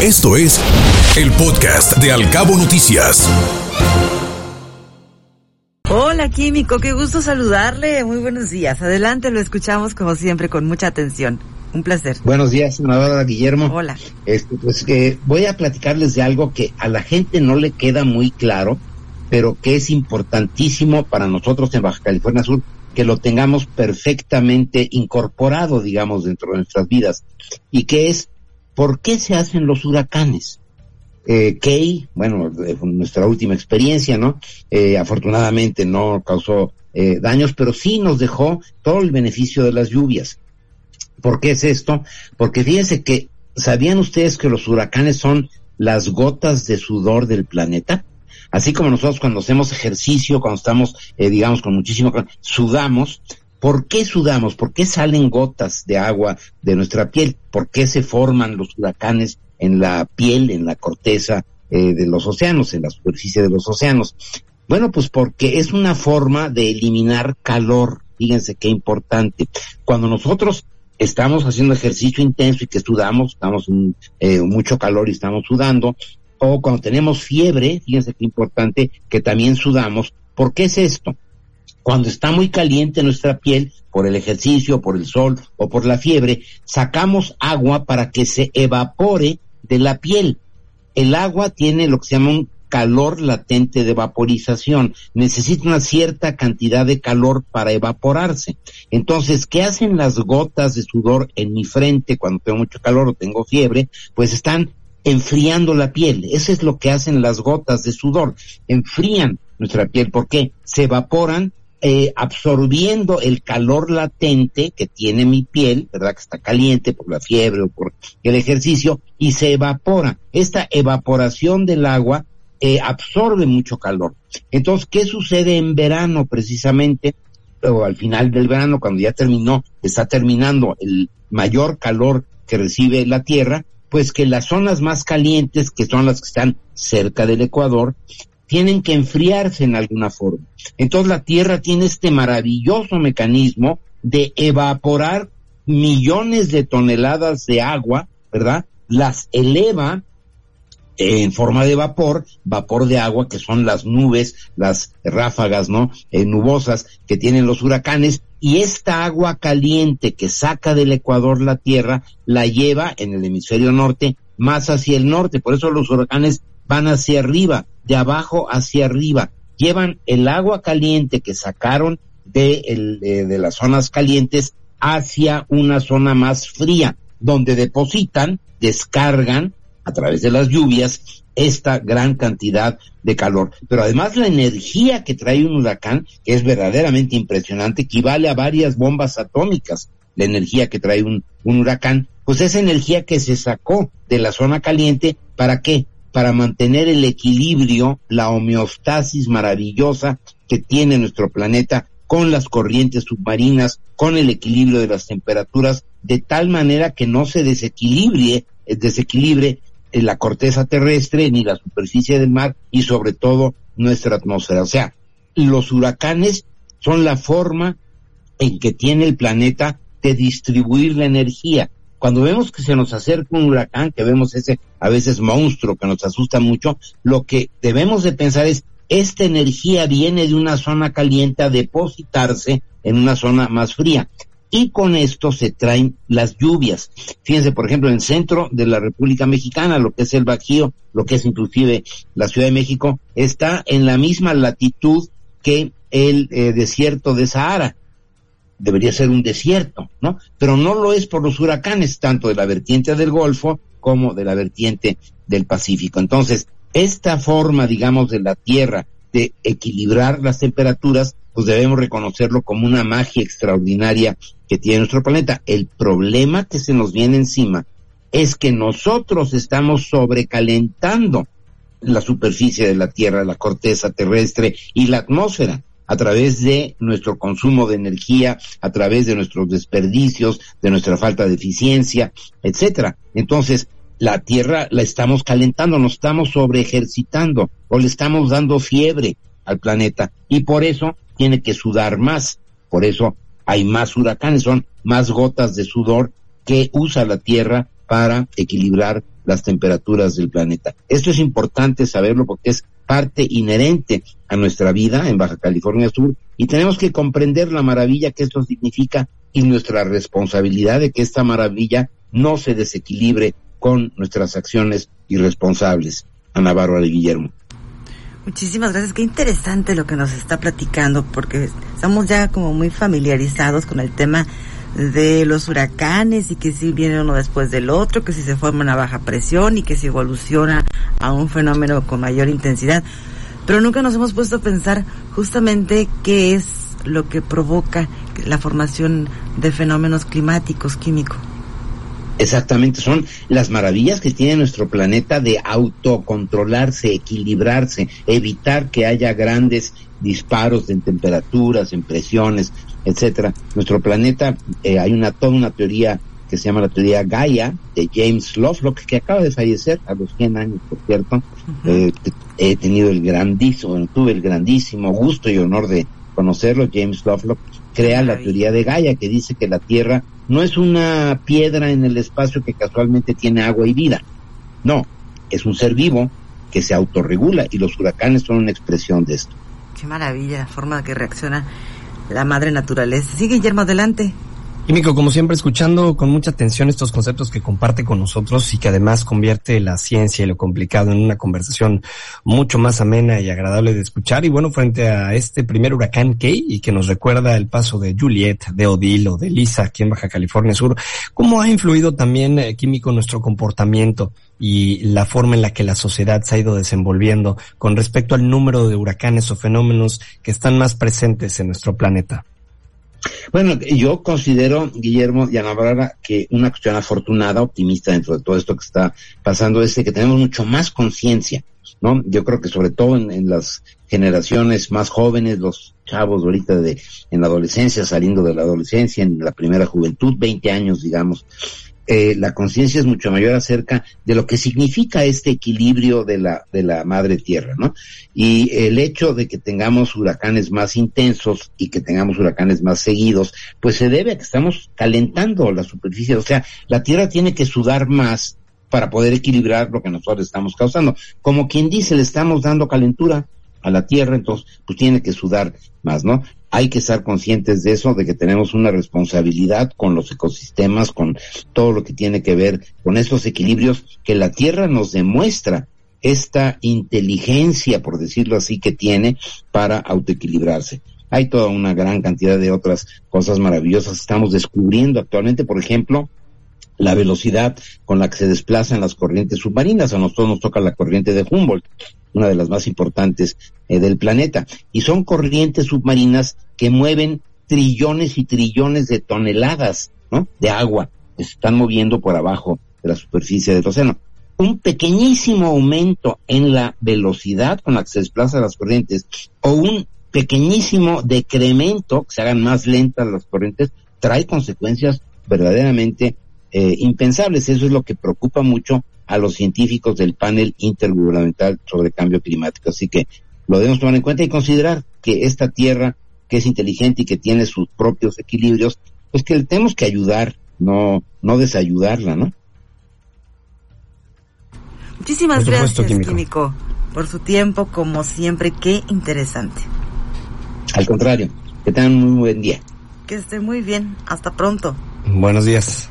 Esto es el podcast de Alcabo Noticias. Hola Químico, qué gusto saludarle. Muy buenos días. Adelante, lo escuchamos como siempre con mucha atención. Un placer. Buenos días, senadora Guillermo. Hola. Este, pues que voy a platicarles de algo que a la gente no le queda muy claro, pero que es importantísimo para nosotros en Baja California Sur que lo tengamos perfectamente incorporado, digamos, dentro de nuestras vidas. Y que es, ¿por qué se hacen los huracanes? Eh, Key, bueno, nuestra última experiencia, ¿no? Eh, afortunadamente no causó eh, daños, pero sí nos dejó todo el beneficio de las lluvias. ¿Por qué es esto? Porque fíjense que, ¿sabían ustedes que los huracanes son las gotas de sudor del planeta? Así como nosotros cuando hacemos ejercicio, cuando estamos, eh, digamos, con muchísimo, sudamos. ¿Por qué sudamos? ¿Por qué salen gotas de agua de nuestra piel? ¿Por qué se forman los huracanes en la piel, en la corteza eh, de los océanos, en la superficie de los océanos? Bueno, pues porque es una forma de eliminar calor. Fíjense qué importante. Cuando nosotros estamos haciendo ejercicio intenso y que sudamos, estamos en eh, mucho calor y estamos sudando, o cuando tenemos fiebre, fíjense qué importante que también sudamos. ¿Por qué es esto? Cuando está muy caliente nuestra piel, por el ejercicio, por el sol o por la fiebre, sacamos agua para que se evapore de la piel. El agua tiene lo que se llama un calor latente de vaporización. Necesita una cierta cantidad de calor para evaporarse. Entonces, ¿qué hacen las gotas de sudor en mi frente cuando tengo mucho calor o tengo fiebre? Pues están enfriando la piel. Eso es lo que hacen las gotas de sudor. Enfrían nuestra piel. ¿Por qué? Se evaporan eh, absorbiendo el calor latente que tiene mi piel, ¿verdad? Que está caliente por la fiebre o por el ejercicio y se evapora. Esta evaporación del agua eh, absorbe mucho calor. Entonces, ¿qué sucede en verano precisamente? O al final del verano, cuando ya terminó, está terminando el mayor calor que recibe la Tierra, pues que las zonas más calientes, que son las que están cerca del Ecuador, tienen que enfriarse en alguna forma. Entonces la Tierra tiene este maravilloso mecanismo de evaporar millones de toneladas de agua, ¿verdad? Las eleva en forma de vapor, vapor de agua, que son las nubes, las ráfagas, ¿no? Eh, nubosas que tienen los huracanes, y esta agua caliente que saca del Ecuador la Tierra, la lleva en el hemisferio norte más hacia el norte, por eso los huracanes van hacia arriba, de abajo hacia arriba, llevan el agua caliente que sacaron de, el, de las zonas calientes hacia una zona más fría, donde depositan, descargan a través de las lluvias esta gran cantidad de calor. Pero además la energía que trae un huracán, que es verdaderamente impresionante, equivale a varias bombas atómicas. La energía que trae un, un huracán, pues esa energía que se sacó de la zona caliente, ¿para qué? Para mantener el equilibrio, la homeostasis maravillosa que tiene nuestro planeta con las corrientes submarinas, con el equilibrio de las temperaturas, de tal manera que no se desequilibre, desequilibre en la corteza terrestre, ni la superficie del mar y sobre todo nuestra atmósfera. O sea, los huracanes son la forma en que tiene el planeta de distribuir la energía. Cuando vemos que se nos acerca un huracán, que vemos ese a veces monstruo que nos asusta mucho, lo que debemos de pensar es, esta energía viene de una zona caliente a depositarse en una zona más fría y con esto se traen las lluvias. Fíjense, por ejemplo, en el centro de la República Mexicana, lo que es el Bajío, lo que es inclusive la Ciudad de México, está en la misma latitud que el eh, desierto de Sahara. Debería ser un desierto, ¿no? Pero no lo es por los huracanes, tanto de la vertiente del Golfo como de la vertiente del Pacífico. Entonces, esta forma, digamos, de la Tierra de equilibrar las temperaturas, pues debemos reconocerlo como una magia extraordinaria que tiene nuestro planeta. El problema que se nos viene encima es que nosotros estamos sobrecalentando la superficie de la Tierra, la corteza terrestre y la atmósfera a través de nuestro consumo de energía, a través de nuestros desperdicios, de nuestra falta de eficiencia, etcétera. Entonces, la Tierra la estamos calentando, nos estamos sobre ejercitando o le estamos dando fiebre al planeta y por eso tiene que sudar más. Por eso hay más huracanes, son más gotas de sudor que usa la Tierra para equilibrar las temperaturas del planeta. Esto es importante saberlo porque es parte inherente a nuestra vida en Baja California Sur y tenemos que comprender la maravilla que esto significa y nuestra responsabilidad de que esta maravilla no se desequilibre con nuestras acciones irresponsables. Ana Bárbara y Guillermo. Muchísimas gracias. Qué interesante lo que nos está platicando, porque estamos ya como muy familiarizados con el tema de los huracanes y que si viene uno después del otro, que si se forma una baja presión y que si evoluciona a un fenómeno con mayor intensidad. Pero nunca nos hemos puesto a pensar justamente qué es lo que provoca la formación de fenómenos climáticos, químicos. Exactamente, son las maravillas que tiene nuestro planeta de autocontrolarse, equilibrarse, evitar que haya grandes disparos en temperaturas, en presiones, etcétera. Nuestro planeta, eh, hay una toda una teoría que se llama la teoría Gaia de James Lovelock, que acaba de fallecer a los 100 años, por cierto. Eh, he tenido el grandísimo, tuve el grandísimo gusto y honor de conocerlo. James Lovelock crea la teoría de Gaia, que dice que la Tierra no es una piedra en el espacio que casualmente tiene agua y vida. No, es un ser vivo que se autorregula y los huracanes son una expresión de esto. Qué maravilla la forma que reacciona la madre naturaleza. Sí, Guillermo, adelante. Químico, como siempre, escuchando con mucha atención estos conceptos que comparte con nosotros y que además convierte la ciencia y lo complicado en una conversación mucho más amena y agradable de escuchar. Y bueno, frente a este primer huracán Key y que nos recuerda el paso de Juliet, de Odile o de Lisa aquí en Baja California Sur, ¿cómo ha influido también, eh, Químico, nuestro comportamiento y la forma en la que la sociedad se ha ido desenvolviendo con respecto al número de huracanes o fenómenos que están más presentes en nuestro planeta? Bueno, yo considero, Guillermo y Ana que una cuestión afortunada, optimista dentro de todo esto que está pasando es que tenemos mucho más conciencia, ¿no? Yo creo que sobre todo en, las generaciones más jóvenes, los chavos ahorita de, en la adolescencia, saliendo de la adolescencia, en la primera juventud, 20 años, digamos, eh, la conciencia es mucho mayor acerca de lo que significa este equilibrio de la, de la madre tierra, ¿no? Y el hecho de que tengamos huracanes más intensos y que tengamos huracanes más seguidos, pues se debe a que estamos calentando la superficie, o sea, la tierra tiene que sudar más para poder equilibrar lo que nosotros estamos causando. Como quien dice, le estamos dando calentura a la tierra, entonces pues tiene que sudar más, ¿no? hay que estar conscientes de eso, de que tenemos una responsabilidad con los ecosistemas, con todo lo que tiene que ver con estos equilibrios que la Tierra nos demuestra esta inteligencia, por decirlo así, que tiene para autoequilibrarse. Hay toda una gran cantidad de otras cosas maravillosas. Estamos descubriendo actualmente, por ejemplo, la velocidad con la que se desplazan las corrientes submarinas. A nosotros nos toca la corriente de Humboldt, una de las más importantes eh, del planeta. Y son corrientes submarinas que mueven trillones y trillones de toneladas de agua que se están moviendo por abajo de la superficie del océano. Un pequeñísimo aumento en la velocidad con la que se desplazan las corrientes o un pequeñísimo decremento, que se hagan más lentas las corrientes, trae consecuencias verdaderamente eh, impensables. Eso es lo que preocupa mucho a los científicos del panel intergubernamental sobre cambio climático. Así que lo debemos tomar en cuenta y considerar que esta Tierra, que es inteligente y que tiene sus propios equilibrios, pues que le tenemos que ayudar, no, no desayudarla, ¿no? Muchísimas gracias, químico. por su tiempo, como siempre. Qué interesante. Al contrario, que tengan un muy buen día. Que esté muy bien. Hasta pronto. Buenos días.